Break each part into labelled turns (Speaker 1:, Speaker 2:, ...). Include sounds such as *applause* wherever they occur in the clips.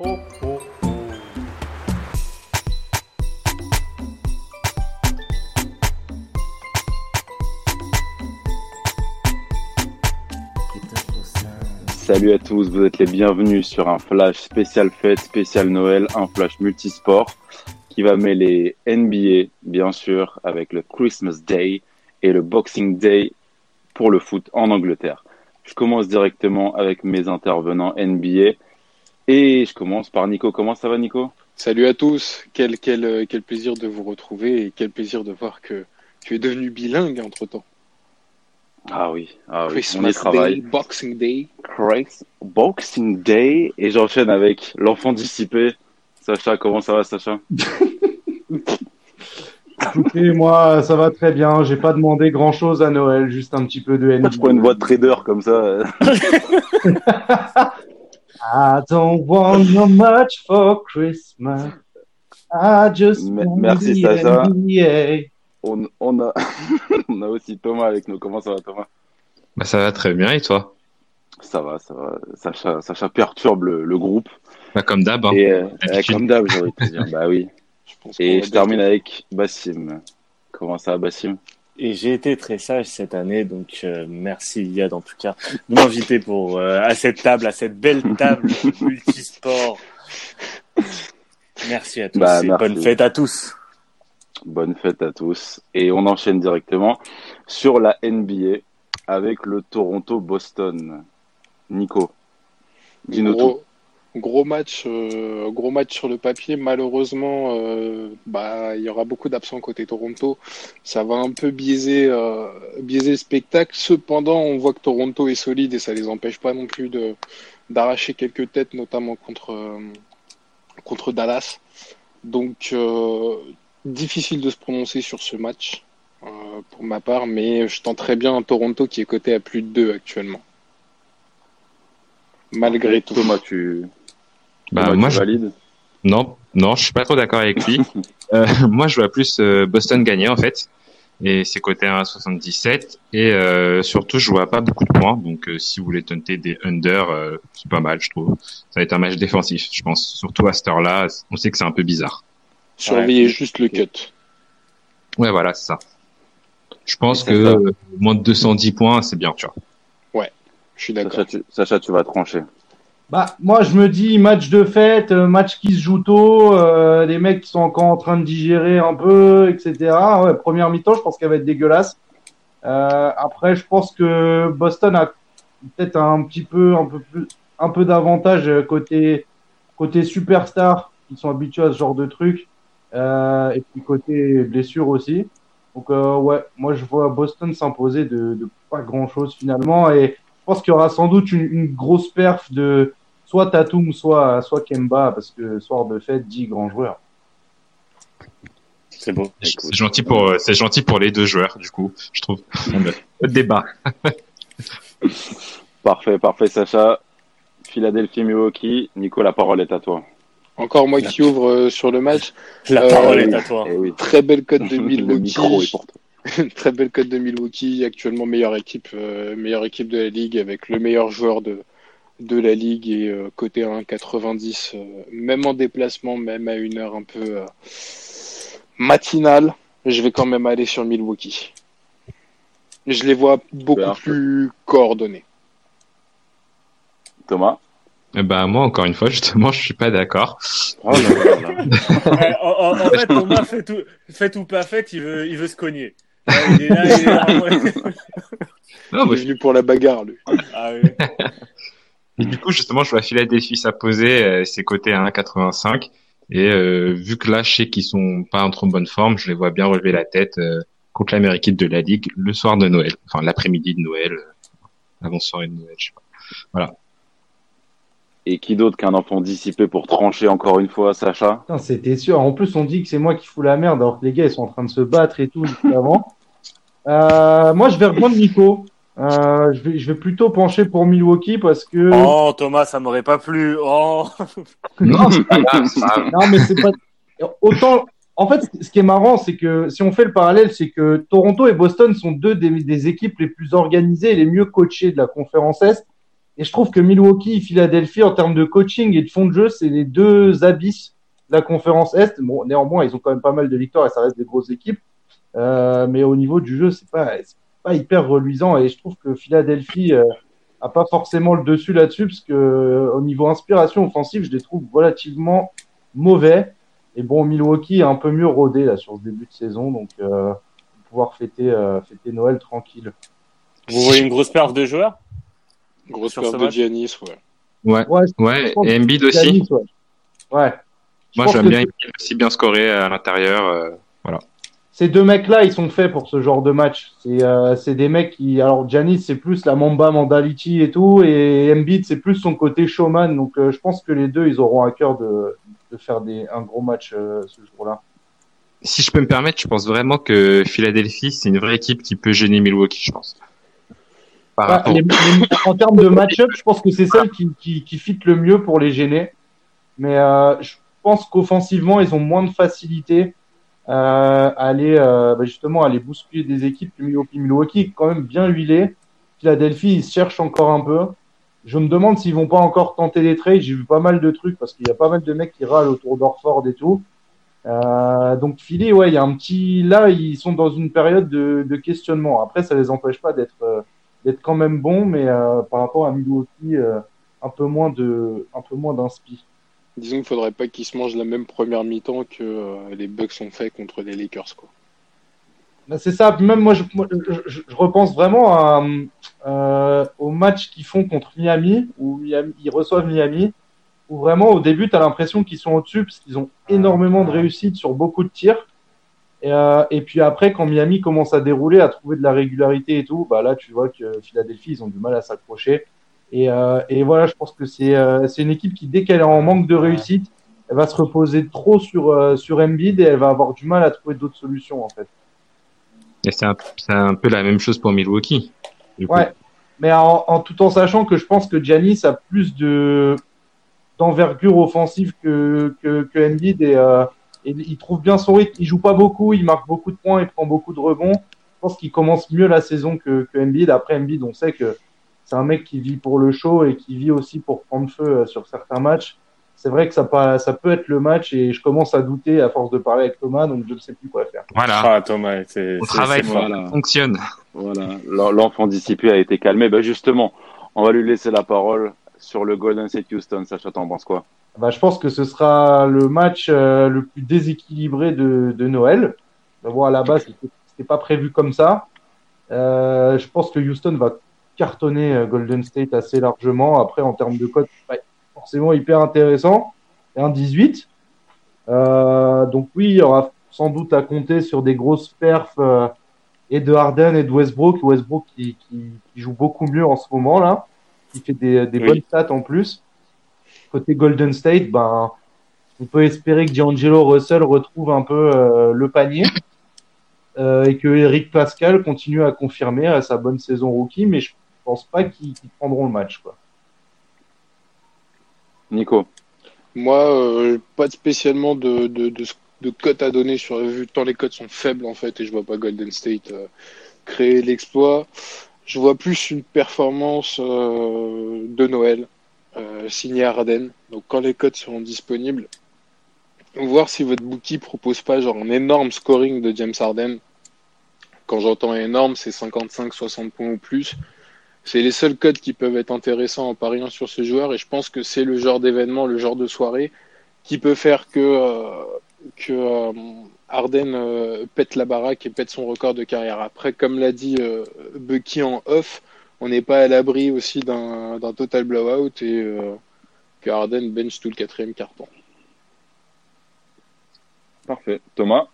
Speaker 1: Salut à tous, vous êtes les bienvenus sur un flash spécial fête, spécial Noël, un flash multisport qui va mêler NBA, bien sûr, avec le Christmas Day et le Boxing Day pour le foot en Angleterre. Je commence directement avec mes intervenants NBA et je commence par Nico. Comment ça va Nico?
Speaker 2: Salut à tous, quel, quel, quel plaisir de vous retrouver et quel plaisir de voir que tu es devenu bilingue entre-temps.
Speaker 1: Ah oui, ah oui.
Speaker 2: Christmas
Speaker 1: on y travaille.
Speaker 2: Day, Boxing Day.
Speaker 1: Christ- Boxing Day et j'enchaîne avec l'enfant dissipé. Sacha, comment ça va Sacha? *laughs*
Speaker 3: Écoutez, moi, ça va très bien. J'ai pas demandé grand chose à Noël, juste un petit peu de NBA.
Speaker 1: Tu prends une voix de trader comme ça? *laughs*
Speaker 3: I don't want no much for Christmas. I just want
Speaker 1: merci, Sacha. On, on, a, *laughs* on a aussi Thomas avec nous. Comment ça va Thomas?
Speaker 4: Bah, ça va très bien et toi?
Speaker 1: Ça va, ça va. Sacha, Sacha perturbe le, le groupe.
Speaker 4: Bah, Comme d'hab. hein.
Speaker 1: Euh,
Speaker 4: d'habitude.
Speaker 1: euh, comme d'hab, j'ai envie de te dire. Bah oui. *laughs*
Speaker 2: Je pense qu'on
Speaker 1: Et je termine avec Bassim. Comment ça va Bassim?
Speaker 5: Et j'ai été très sage cette année, donc euh, merci Yad en tout cas de m'inviter pour euh, à cette table, à cette belle *laughs* table multisport. Merci à tous
Speaker 1: Bah,
Speaker 5: et
Speaker 1: merci.
Speaker 5: bonne fête à tous.
Speaker 1: Bonne fête à tous. Et on enchaîne directement sur la NBA avec le Toronto-Boston. Nico, dis-nous tout.
Speaker 2: Gros, match, euh, gros match sur le papier. Malheureusement, euh, bah, il y aura beaucoup d'absents côté Toronto. Ça va un peu biaiser, euh, biaiser le spectacle. Cependant, on voit que Toronto est solide et ça les empêche pas non plus de d'arracher quelques têtes, notamment contre contre Dallas. Donc, difficile de se prononcer sur ce match pour ma part, mais je tente très bien un Toronto qui est coté à plus de 2 actuellement. Malgré tout.
Speaker 1: Thomas, tu,
Speaker 4: Bah, moi, je... non, non, je suis pas trop d'accord avec lui. *laughs* Euh, moi, je vois plus euh, Boston gagner en fait. Et c'est côté 1,77. Et euh, surtout, je vois pas beaucoup de points. Donc, euh, si vous voulez tenter des under, euh, c'est pas mal, je trouve. Ça va être un match défensif, je pense. Surtout à cette heure-là, on sait que c'est un peu bizarre.
Speaker 2: Surveillez
Speaker 5: Ouais.
Speaker 2: juste le cut.
Speaker 4: Ouais, voilà, c'est ça. Je pense que euh, moins de 210 points, c'est bien, tu vois.
Speaker 2: Je suis d'accord.
Speaker 1: Sacha Sacha, tu vas trancher.
Speaker 3: Bah, moi, je me dis match de fête, euh, match qui se joue tôt, euh, les mecs qui sont encore en train de digérer un peu, etc. Ouais, première mi-temps, je pense qu'elle va être dégueulasse. Euh, après, je pense que Boston a peut-être un petit peu, un peu plus, un peu d'avantage euh, côté côté superstar, qui sont habitués à ce genre de truc, euh, et puis côté blessure aussi. Donc euh, ouais, moi je vois Boston s'imposer de, de pas grand chose finalement, et je pense qu'il y aura sans doute une, une grosse perf de soit Tatum, soit, soit Kemba, parce que soir de fête dit grand joueur.
Speaker 5: C'est beau.
Speaker 4: C'est gentil pour, euh, c'est gentil pour les deux joueurs, du coup, je trouve. Pas de débat. *laughs*
Speaker 1: Parfait, parfait, Sacha. Philadelphie, Milwaukee. Nico, la parole est à toi.
Speaker 2: Encore moi qui ouvre euh, sur le match.
Speaker 5: La
Speaker 2: Euh,
Speaker 5: parole est à toi.
Speaker 1: Eh oui.
Speaker 2: Très belle cote de *laughs*
Speaker 1: Le micro est
Speaker 2: Milwaukee.
Speaker 1: pour toi. *laughs*
Speaker 2: Très belle cote de Milwaukee. Actuellement meilleure équipe, euh, meilleure équipe de la ligue avec le meilleur joueur de, de la ligue et euh, côté 1,90. euh, même en déplacement, même à une heure un peu euh, matinale, je vais quand même aller sur Milwaukee. Je les vois beaucoup
Speaker 1: Super.
Speaker 2: plus coordonnés.
Speaker 1: Thomas?
Speaker 4: Eh ben, moi, encore une fois, justement, *laughs* je suis pas d'accord.
Speaker 1: Oh là là là. *laughs*
Speaker 5: Ouais, en, en- en fait, Thomas fait tout, fait ou pas fait, il veut, il veut se cogner. Il est là, il est là.
Speaker 4: Non,
Speaker 2: Il est venu pour la bagarre, lui.
Speaker 5: Ah oui.
Speaker 4: Et du coup, justement, je vois Philadelphie s'imposer, euh, c'est coté à 1,85. Et euh, vu que là, je sais qu'ils sont pas en trop bonne forme, je les vois bien relever la tête euh, contre la meilleure équipe de la ligue le soir de Noël, enfin l'après-midi de Noël, euh, avant soirée de Noël, je sais pas.
Speaker 1: Et qui d'autre qu'un enfant dissipé pour trancher encore une fois, Sacha?
Speaker 3: Putain, c'était sûr. En plus, on dit que c'est moi qui fous la merde, alors que les gars, ils sont en train de se battre et tout *laughs* juste avant. Euh, moi, je vais reprendre Nico. Euh, je, vais, je vais plutôt pencher pour Milwaukee parce que.
Speaker 5: Oh, Thomas, ça m'aurait pas plu. Oh. *laughs*
Speaker 4: Non.
Speaker 3: Non, mais c'est pas. Autant. En fait, ce qui est marrant, c'est que si on fait le parallèle, c'est que Toronto et Boston sont deux des, des équipes les plus organisées et les mieux coachées de la conférence Est. Et je trouve que Milwaukee et Philadelphie, en termes de coaching et de fond de jeu, c'est les deux abysses de la conférence Est. Bon, néanmoins, ils ont quand même pas mal de victoires et ça reste des grosses équipes. Euh, mais au niveau du jeu, c'est pas, pas hyper reluisant. Et je trouve que Philadelphie euh, a pas forcément le dessus là-dessus, parce que euh, au niveau inspiration offensive, je les trouve relativement mauvais. Et bon, Milwaukee est un peu mieux rodé là sur ce début de saison, donc euh, pouvoir fêter, euh, fêter Noël tranquille.
Speaker 5: Vous voyez une grosse perte de joueurs?
Speaker 2: Grosse perte de Giannis, ouais.
Speaker 4: Ouais,
Speaker 3: Ouais,
Speaker 4: Et Embiid aussi.
Speaker 3: Giannis, ouais.
Speaker 4: Moi, j'aime bien Embiid aussi bien scorer à l'intérieur.
Speaker 3: Ces deux mecs-là, ils sont faits pour ce genre de match. C'est euh, des mecs qui, alors Giannis, c'est plus la Mamba Mandality et tout, et Embiid, c'est plus son côté showman. Donc, euh, je pense que les deux, ils auront à cœur de, de faire des, un gros match euh, ce jour-là.
Speaker 4: Si je peux me permettre, je pense vraiment que Philadelphie, c'est une vraie équipe qui peut gêner Milwaukee, je pense. Par
Speaker 3: Ouais,
Speaker 4: rapport.
Speaker 3: les- les- en termes de match-up, je pense que c'est celle qui, qui, qui fit le mieux pour les gêner. Mais je pense qu'offensivement, ils ont moins de facilité euh, aller euh, bah, justement aller bousculer des équipes Milwaukee. Est quand même bien huilé. Philadelphie, ils cherchent encore un peu. Je me demande s'ils vont pas encore tenter des trades. J'ai vu pas mal de trucs parce qu'il y a pas mal de mecs qui râlent autour d'Orford et tout. Euh, donc Philly, ouais, il y a un petit. Là, ils sont dans une période de, de questionnement. Après, ça les empêche pas d'être euh, d'être quand même bons, mais euh, par rapport à Milwaukee, euh, un peu moins de un peu moins d'inspi.
Speaker 2: Disons qu'il faudrait pas qu'ils se mangent la même première mi-temps que euh, les Bucks ont fait contre les Lakers, quoi.
Speaker 3: Bah, c'est ça. Même moi, je, repense vraiment à, euh, au match qu'ils font contre Miami, où ils reçoivent Miami, où vraiment au début, tu as l'impression qu'ils sont au-dessus, parce qu'ils ont énormément de réussite sur beaucoup de tirs. Et, euh, et puis après, quand Miami commence à dérouler, à trouver de la régularité et tout, bah là, tu vois que Philadelphie, ils ont du mal à s'accrocher. Et, euh, et voilà, je pense que c'est euh, c'est une équipe qui, dès qu'elle est en manque de réussite, elle va se reposer trop sur, euh, sur Embiid et elle va avoir du mal à trouver d'autres solutions, en fait.
Speaker 4: Et c'est un, peu la même chose pour Milwaukee.
Speaker 3: Ouais, mais en, en tout en sachant que je pense que Giannis a plus de d'envergure offensive que que, que Embiid et, euh, et il trouve bien son rythme. Il joue pas beaucoup, il marque beaucoup de points, il prend beaucoup de rebonds. Je pense qu'il commence mieux la saison que, que Embiid. Après Embiid, on sait que c'est un mec qui vit pour le show et qui vit aussi pour prendre feu euh, sur certains matchs. C'est vrai que ça, peut être le match et je commence à douter à force de parler avec Thomas, donc je ne sais plus quoi faire.
Speaker 4: Voilà.
Speaker 5: Ah, Thomas, c'est
Speaker 4: On
Speaker 5: c'est-
Speaker 4: travaille
Speaker 5: c'est
Speaker 4: fort.
Speaker 5: fort.
Speaker 1: Voilà.
Speaker 4: Fonctionne.
Speaker 1: Voilà, L'en- l'enfant dissipé a été calmé. Ben justement, on va lui laisser la parole sur le Golden State Houston. Sacha, t'en penses quoi?
Speaker 3: Bah, je pense que ce sera le match euh, le plus déséquilibré de, de Noël. Bon, à la base, c'était c'était pas prévu comme ça. Euh, je pense que Houston va cartonner euh, Golden State assez largement. Après, en termes de c'est pas forcément hyper intéressant. C'est un 18. Euh, donc oui, il y aura sans doute à compter sur des grosses perfs euh, et de Harden et de Westbrook. Westbrook qui, qui, qui joue beaucoup mieux en ce moment là, qui fait des, des
Speaker 5: Oui.
Speaker 3: bonnes stats en plus. Côté Golden State, ben, on peut espérer que D'Angelo Russell retrouve un peu euh, le panier euh, et que Eric Pascal continue à confirmer sa bonne saison rookie, mais je pense pas qu'ils prendront le match. Quoi.
Speaker 1: Nico
Speaker 2: Moi, euh, pas spécialement de, de, de, de cote à donner sur vu tant les cotes sont faibles en fait et je vois pas Golden State euh, créer l'exploit. Je vois plus une performance euh, de Noël euh, signée Harden. Donc quand les cotes seront disponibles, voir si votre bookie propose pas genre un énorme scoring de James Harden. Quand j'entends énorme, c'est 55-60 points ou plus. C'est les seuls codes qui peuvent être intéressants en pariant sur ce joueur et je pense que c'est le genre d'événement, le genre de soirée qui peut faire que, euh, que euh, Harden euh, pète la baraque et pète son record de carrière. Après, comme l'a dit euh, Bucky en off, on n'est pas à l'abri aussi d'un total blowout et euh, que Harden bench tout le quatrième carton.
Speaker 1: Parfait. Thomas?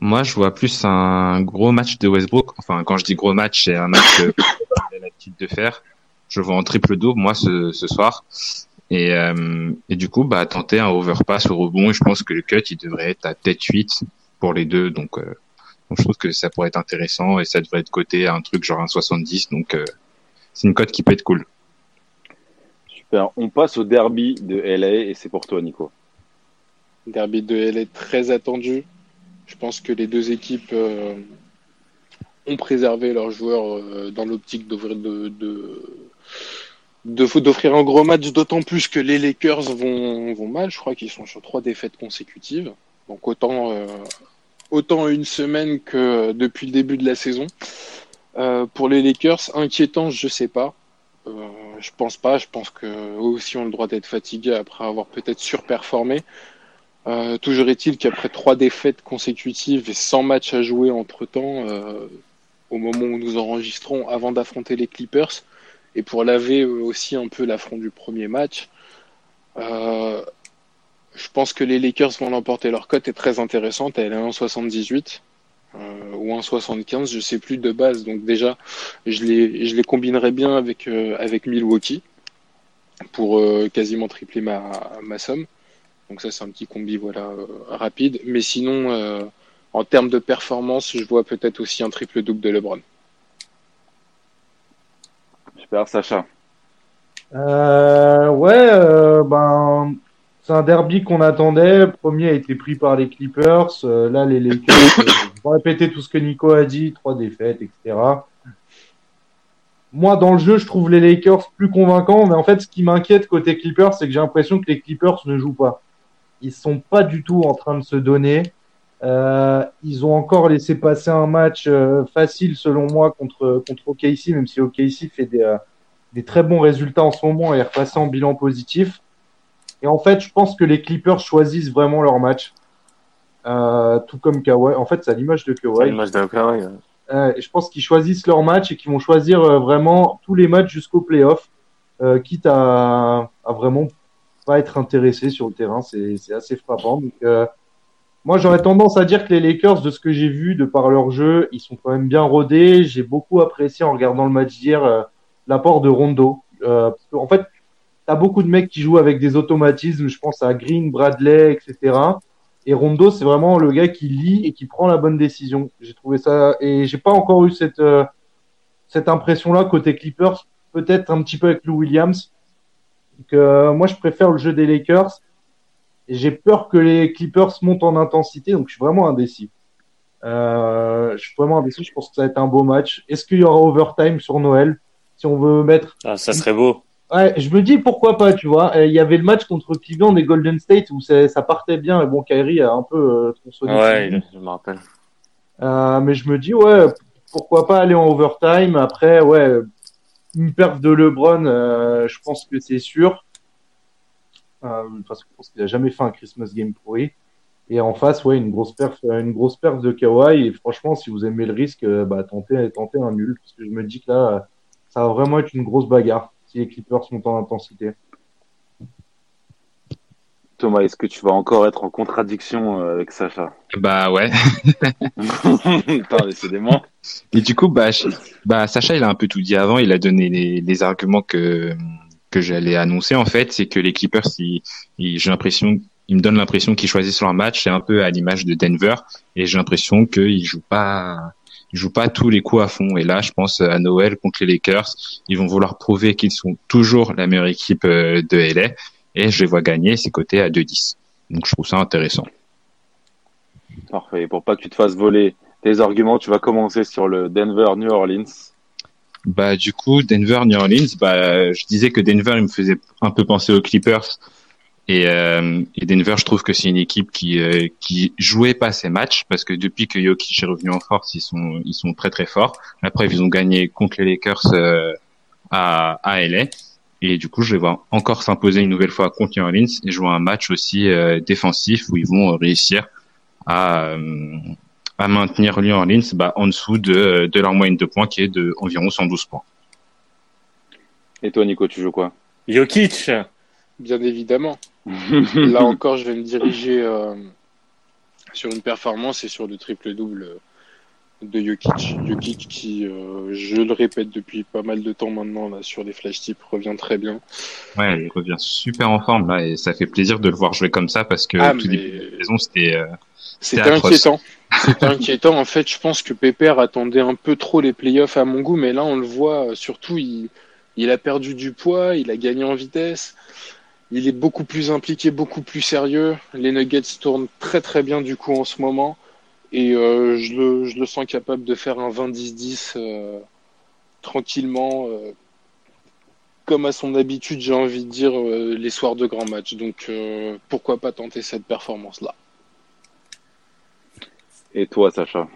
Speaker 4: Moi, je vois plus un gros match de Westbrook. Enfin, quand je dis gros match, c'est un match a l'habitude de faire. Je vois en triple double moi ce, ce soir. Et, euh, et du coup, bah tenter un overpass au rebond. Et je pense que le cut, il devrait être à tête 8 pour les deux. Donc, euh, donc je trouve que ça pourrait être intéressant et ça devrait être coté à un truc genre un 70. Donc euh, c'est une cote qui peut être cool.
Speaker 1: Super. On passe au derby de LA et c'est pour toi, Nico.
Speaker 2: Derby de LA très attendu. Je pense que les deux équipes euh, ont préservé leurs joueurs euh, dans l'optique d'offrir un gros match, d'autant plus que les Lakers vont, mal. Je crois qu'ils sont sur trois défaites consécutives. Donc autant, euh, autant une semaine que depuis le début de la saison. Euh, pour les Lakers, inquiétant, je sais pas. Euh, je pense pas. Je pense que aussi ont le droit d'être fatigués après avoir peut-être surperformé. Toujours est-il qu'après trois défaites consécutives et 100 matchs à jouer entre temps, au moment où nous enregistrons, avant d'affronter les Clippers, et pour laver aussi un peu l'affront du premier match, euh, je pense que les Lakers vont l'emporter. Leur cote est très intéressante, elle est 1,78 euh, ou 1,75, je sais plus de base. Donc déjà, je les, combinerai bien avec, euh, Milwaukee pour euh, quasiment tripler ma, ma somme. Donc ça, c'est un petit combi voilà euh, rapide. Mais sinon, euh, en termes de performance, je vois peut-être aussi un triple double de LeBron.
Speaker 1: Super, Sacha.
Speaker 3: Euh, ouais, euh, ben, c'est un derby qu'on attendait. Le premier a été pris par les Clippers. Euh, là, les Lakers, *coughs* je vais répéter tout ce que Nico a dit, trois défaites, etc. Moi, dans le jeu, je trouve les Lakers plus convaincants, mais en fait, ce qui m'inquiète côté Clippers, c'est que j'ai l'impression que les Clippers ne jouent pas. Ils sont pas du tout en train de se donner. Euh, ils ont encore laissé passer un match euh, facile, selon moi, contre contre OKC, même si OKC fait des euh, des très bons résultats en ce moment et est repassé en bilan positif. Et en fait, je pense que les Clippers choisissent vraiment leur match. Euh, tout comme Kawhi. En fait, c'est à l'image de Kawhi.
Speaker 5: l'image d'un Kawhi, ouais.
Speaker 3: Euh, je pense qu'ils choisissent leur match et qu'ils vont choisir euh, vraiment tous les matchs jusqu'au playoff, euh, quitte à, à vraiment pas être intéressés sur le terrain. C'est c'est assez frappant. Donc, euh, moi, j'aurais tendance à dire que les Lakers, de ce que j'ai vu, de par leur jeu, ils sont quand même bien rodés. J'ai beaucoup apprécié en regardant le match d'hier euh, l'apport de Rondo. Euh, en fait, t'as beaucoup de mecs qui jouent avec des automatismes. Je pense à Green, Bradley, etc. Et Rondo, c'est vraiment le gars qui lit et qui prend la bonne décision. J'ai trouvé ça et j'ai pas encore eu cette euh, cette impression-là côté Clippers. Peut-être un petit peu avec Lou Williams. Moi, je préfère le jeu des Lakers. J'ai peur que les Clippers montent en intensité, donc je suis vraiment indécis. Euh, je suis vraiment indécis. Je pense que ça va être un beau match. Est-ce qu'il y aura overtime sur Noël Si on veut mettre
Speaker 5: Ah, ça serait beau.
Speaker 3: Ouais, je me dis pourquoi pas, tu vois. Euh, Il y avait le match contre Cleveland et Golden State où ça ça partait bien. Et bon, Kyrie a un peu euh, tronçonné.
Speaker 5: Ouais, je me rappelle.
Speaker 3: Euh, mais je me dis, ouais, pourquoi pas aller en overtime. Après, ouais, une perte de LeBron, euh, je pense que c'est sûr. Euh, parce que je pense qu'il a jamais fait un Christmas game pourri. Et en face, ouais, une grosse perf, une grosse perf de Kawhi. Et franchement, si vous aimez le risque, euh, bah, tentez, tentez un nul. Parce que je me dis que là, euh, ça va vraiment être une grosse bagarre si les Clippers montent en intensité.
Speaker 1: Thomas, est-ce que tu vas encore être en contradiction euh, avec Sacha?
Speaker 4: Bah ouais. *laughs*
Speaker 1: Putain, décidément.
Speaker 4: Et du coup, bah, je- bah, Sacha, il a un peu tout dit avant. Il a donné les, les arguments que que j'allais annoncer. En fait, c'est que les Clippers, ils, j'ai l'impression, ils me donnent l'impression qu'ils choisissent leur match. C'est un peu à l'image de Denver, et j'ai l'impression qu'ils jouent pas, ils jouent pas tous les coups à fond. Et là, je pense à Noël contre les Lakers, ils vont vouloir prouver qu'ils sont toujours la meilleure équipe euh, de LA, et je les vois gagner ces côtés à 2-10. Donc, je trouve ça intéressant.
Speaker 1: Parfait. Pour pas que tu te fasses voler tes arguments, tu vas commencer sur le Denver New Orleans.
Speaker 4: Bah du coup Denver New Orleans, bah je disais que Denver il me faisait un peu penser aux Clippers et, euh, et Denver je trouve que c'est une équipe qui euh, qui jouait pas ses matchs parce que depuis que Jokic est revenu en force ils sont ils sont très très forts. Après ils ont gagné contre les Lakers euh, à à LA et du coup je les vois encore s'imposer une nouvelle fois contre New Orleans et jouer un match aussi euh, défensif où ils vont réussir à euh, à maintenir New Orleans bah, en dessous de, de leur moyenne de points qui est de environ 112 points.
Speaker 1: Et toi, Nico, tu joues quoi?
Speaker 5: Jokic.
Speaker 2: Bien évidemment. *laughs* Là encore, je vais me diriger euh, sur une performance et sur le triple-double de Jokic. Jokic qui, euh, je le répète depuis pas mal de temps maintenant, là, sur les flash tips, revient très bien.
Speaker 4: Ouais, il revient super en forme là et ça fait plaisir de le voir jouer comme ça parce que
Speaker 2: Ah,
Speaker 4: tout
Speaker 2: mais-
Speaker 4: début de saison c'était euh,
Speaker 2: C'était inquiétant. *laughs* C'était inquiétant. En fait, je pense que Pépère attendait un peu trop les playoffs à mon goût, mais là, on le voit, euh, surtout, il, il a perdu du poids, il a gagné en vitesse. Il est beaucoup plus impliqué, beaucoup plus sérieux. Les Nuggets tournent très très bien du coup en ce moment. Et euh, je, le, je le sens capable de faire un 20-10-10 euh, tranquillement. euh, comme à son habitude, j'ai envie de dire, euh, les soirs de grands matchs. Donc euh, pourquoi pas tenter cette performance-là
Speaker 1: Et toi, Sacha?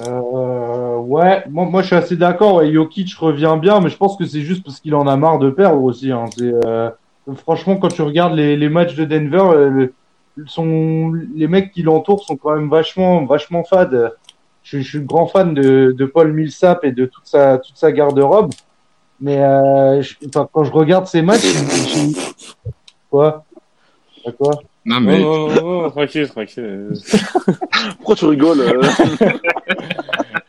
Speaker 3: Euh, ouais, moi, moi je suis assez d'accord. Ouais, Jokic revient bien, mais je pense que c'est juste parce qu'il en a marre de perdre aussi. Hein. Euh, franchement, quand tu regardes les, les matchs de Denver, euh, sont, les mecs qui l'entourent sont quand même vachement, vachement fades. Je, je suis grand fan de, de Paul Millsap et de toute sa, toute sa garde-robe. Mais euh, je- quand je regarde ces matchs, je- je- quoi? Quoi?
Speaker 4: Non, mais
Speaker 5: non, non, non, tranquille, tranquille. *laughs*
Speaker 1: Pourquoi tu rigoles euh *laughs*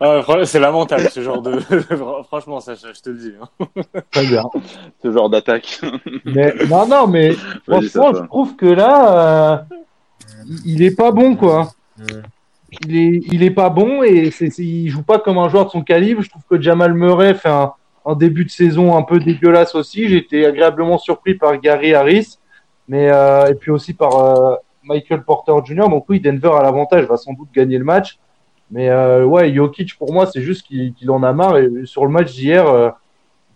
Speaker 5: Ah, c'est lamentable ce genre de. *laughs* Franchement, ça, je te le dis. hein.
Speaker 3: Très bien.
Speaker 1: Ce genre d'attaque.
Speaker 3: Mais non, non, mais franchement, je trouve que là, euh, il- est pas bon, quoi. Il est, il est pas bon et c'est, c'est- il joue pas comme un joueur de son calibre. Je trouve que Jamal Murray fait un, un début de saison un peu dégueulasse aussi. J'ai été agréablement surpris par Gary Harris, mais euh, et puis aussi par euh, Michael Porter Jr. Donc oui, Denver a l'avantage, va sans doute gagner le match. Mais euh, ouais, Jokic pour moi, c'est juste qu'il, qu'il en a marre. Et sur le match d'hier,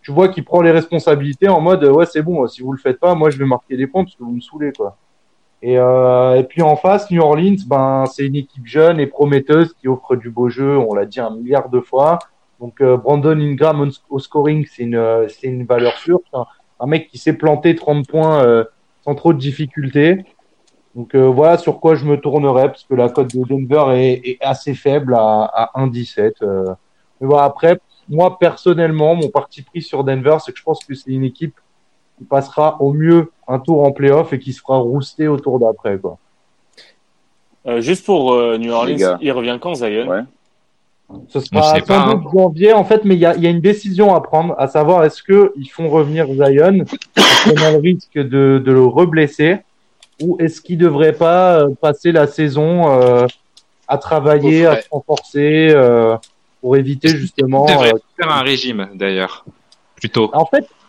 Speaker 3: tu vois qu'il prend les responsabilités en mode ouais c'est bon, si vous le faites pas, moi je vais marquer les points parce que vous me saoulez quoi. Et, euh, et puis en face, New Orleans, ben c'est une équipe jeune et prometteuse qui offre du beau jeu. On l'a dit un milliard de fois. Donc euh, Brandon Ingram au, scoring, c'est une c'est une valeur sûre. Un, mec qui s'est planté 30 points euh, sans trop de difficultés. Donc euh, voilà sur quoi je me tournerais parce que la cote de Denver est, est assez faible à, à 1,17. Euh. Mais voilà après, moi personnellement, mon parti pris sur Denver, c'est que je pense que c'est une équipe qui passera au mieux un tour en playoff et qui se fera rouster au tour d'après quoi.
Speaker 5: Euh, juste pour euh, New Orleans, il revient quand Zion?
Speaker 1: Ouais.
Speaker 3: Ce sera sans
Speaker 4: pas, hein.
Speaker 3: janvier en fait, mais il y a, y a une décision à prendre, à savoir est-ce que ils font revenir Zion, prenant le risque de, de le reblesser, ou est-ce qu'ils devraient pas euh, passer la saison euh, à travailler, à se renforcer euh, pour éviter justement.
Speaker 4: il devrait
Speaker 3: euh,
Speaker 4: faire un régime d'ailleurs, plutôt.
Speaker 3: En fait, a-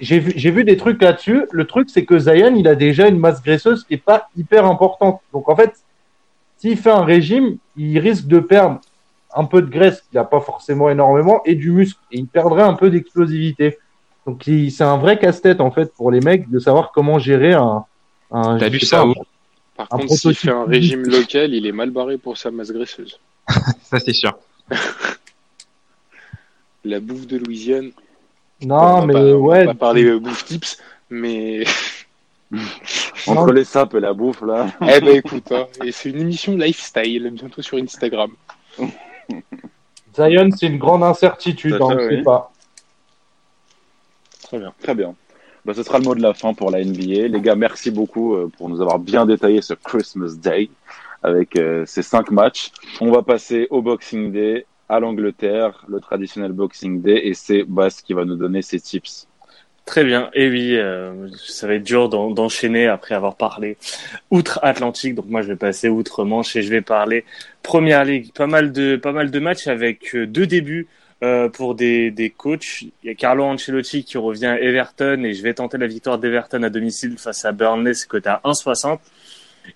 Speaker 3: j'ai vu, j'ai vu des trucs là-dessus. Le truc, c'est que Zion, il a déjà une masse graisseuse qui est pas hyper importante. Donc en fait, s'il fait un régime, il risque de perdre un peu de graisse, qu'il n'a pas forcément énormément, et du muscle. Et il perdrait un peu d'explosivité. Donc il- c'est un vrai casse-tête en fait pour les mecs de savoir comment gérer un. un
Speaker 4: T'as vu ça
Speaker 3: pas,
Speaker 4: où
Speaker 2: Par
Speaker 3: Un
Speaker 2: contre, s'il fait un régime local, il est mal barré pour sa masse graisseuse. *laughs*
Speaker 4: Ça, c'est sûr. *laughs*
Speaker 2: La bouffe de Louisiane.
Speaker 3: Non,
Speaker 2: on
Speaker 3: mais
Speaker 2: pas, on va
Speaker 3: ouais.
Speaker 2: parler euh, bouffe tips, mais
Speaker 1: Entre les sapes et la bouffe, là.
Speaker 2: eh ben écoute, hein, et c'est une émission lifestyle bientôt sur Instagram. *laughs*
Speaker 3: Zion, c'est une grande incertitude, hein, on ne sait pas.
Speaker 5: Très bien.
Speaker 1: Très bien. Bah, ce sera le mot de la fin pour la NBA. Les gars, merci beaucoup euh, pour nous avoir bien détaillé ce Christmas Day avec euh, ces cinq matchs. On va passer au Boxing Day à l'Angleterre, le traditionnel Boxing Day, et c'est Bas qui va nous donner ses tips.
Speaker 5: Très bien. Et oui, euh, ça va être dur d'en- d'enchaîner après avoir parlé outre-Atlantique. Donc moi, je vais passer outre-Manche et je vais parler Première Ligue. Pas mal de pas mal de matchs avec euh, deux débuts euh, pour des des coachs. Il y a Carlo Ancelotti qui revient à Everton et je vais tenter la victoire d'Everton à domicile face à Burnley, c'est coté à 1,60.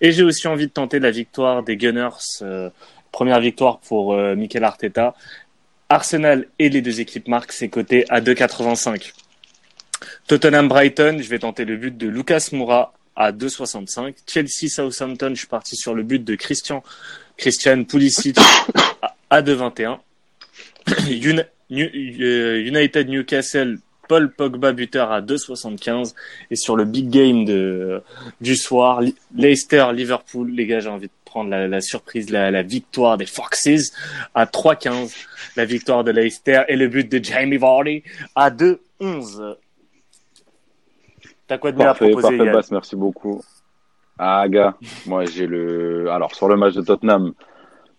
Speaker 5: Et j'ai aussi envie de tenter la victoire des Gunners. euh, première victoire pour euh, Arteta. Arsenal et les deux équipes marquent, c'est coté à 2,85. Tottenham Brighton, je vais tenter le but de Lucas Moura à 2,65. Chelsea Southampton, je suis parti sur le but de Christian Christian Pulisic à- à 2,21. Uni- *coughs* New- euh, United Newcastle, Paul Pogba buteur à 2,75 et sur le big game de du soir, Leicester Liverpool, les gars, j'ai envie de prendre la, la surprise, la, la victoire des Foxes à 3,15, la victoire de Leicester et le but de Jamie Vardy à 2,11. T'as quoi de mieux à proposer,
Speaker 1: parfait,
Speaker 5: Yann
Speaker 1: Bas, merci beaucoup. Ah, gars, moi j'ai le. Alors, sur le match de Tottenham,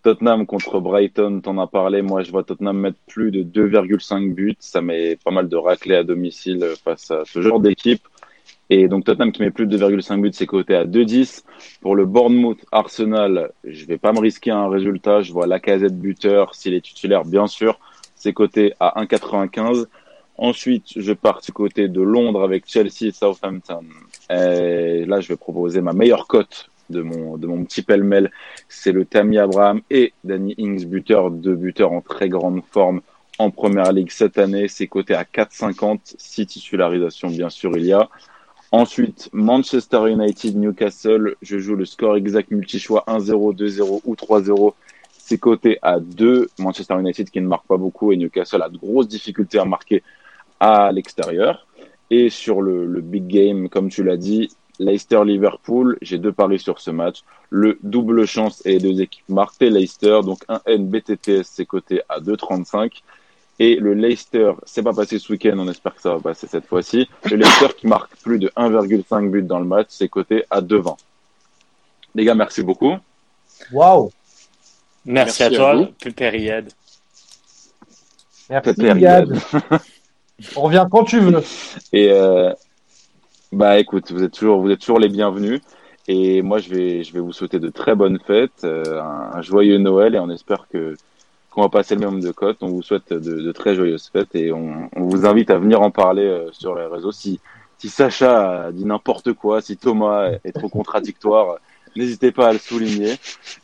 Speaker 1: Tottenham contre Brighton, t'en as parlé. Moi, je vois Tottenham mettre plus de 2,5 buts. Ça met pas mal de raclés à domicile face à ce genre d'équipe. Et donc, Tottenham qui met plus de 2,5 buts, c'est coté à 2,10. Pour le Bournemouth Arsenal, je vais pas me risquer un résultat. Je vois Lacazette buteur, s'il est titulaire, bien sûr. C'est coté à 1,95. Ensuite, je pars du côté de Londres avec Chelsea Southampton. Et là, je vais proposer ma meilleure cote de mon, de mon petit pêle-mêle. C'est le Tammy Abraham et Danny Ings, buteur, deux buteurs en très grande forme en première ligue cette année. C'est coté à 4,50. Si titularisation, bien sûr, il y a. Ensuite, Manchester United, Newcastle. Je joue le score exact multi-choix 1-0, 2-0 ou 3-0. C'est coté à 2. Manchester United qui ne marque pas beaucoup et Newcastle a de grosses difficultés à marquer à l'extérieur. Et sur le, big game, comme tu l'as dit, Leicester-Liverpool, j'ai deux paris sur ce match. Le double chance et les deux équipes marquent Leicester, donc un N BTTS, c'est coté à 2,35. Et le Leicester, c'est pas passé ce week-end, on espère que ça va passer cette fois-ci. Le Leicester qui marque plus de 1,5 but dans le match, c'est coté à 2,20. Les gars, merci beaucoup.
Speaker 3: Waouh
Speaker 5: Merci, à toi, Pépériade.
Speaker 3: Merci, Pépériade. On revient quand tu veux.
Speaker 1: Et euh, bah écoute, vous êtes toujours, vous êtes toujours les bienvenus. Et moi, je vais, je vais vous souhaiter de très bonnes fêtes, euh, un, joyeux Noël, et on espère que qu'on va passer le même de cote. On vous souhaite de, de, très joyeuses fêtes et on, on, vous invite à venir en parler euh, sur les réseaux. Si, si Sacha dit n'importe quoi, si Thomas est trop contradictoire, N'hésitez pas à le souligner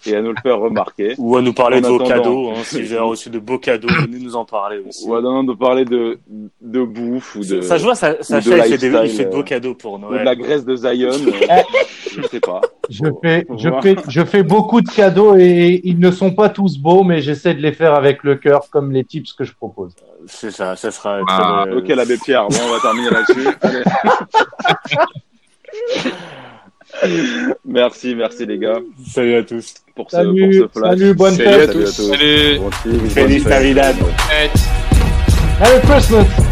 Speaker 1: et à nous le faire remarquer.
Speaker 5: Ou à nous parler de vos cadeaux. Hein, si vous avez reçu de beaux cadeaux, venez nous en parler aussi.
Speaker 1: Ou à nous parler de, de bouffe ou de.
Speaker 5: Ça, je vois, ça, ça fait, il, fait des, il fait de beaux cadeaux pour Noël.
Speaker 1: Ou de la graisse de Zion. euh, je sais pas.
Speaker 3: Je fais, je fais, je fais beaucoup de cadeaux et ils ne sont pas tous beaux, mais j'essaie de les faire avec le cœur, comme les tips que je propose.
Speaker 5: C'est ça, ça sera.
Speaker 1: Ah, très... Ok, l'abbé Pierre. Bon, on va terminer là-dessus. *laughs* *laughs* merci, merci les gars.
Speaker 5: Salut à tous.
Speaker 1: Pour
Speaker 3: salut,
Speaker 1: ce, pour ce flash.
Speaker 3: Salut, bonne
Speaker 5: salut
Speaker 3: fête.
Speaker 5: À tous.
Speaker 1: Salut.
Speaker 5: Feliz Navidad.
Speaker 3: Merry Christmas.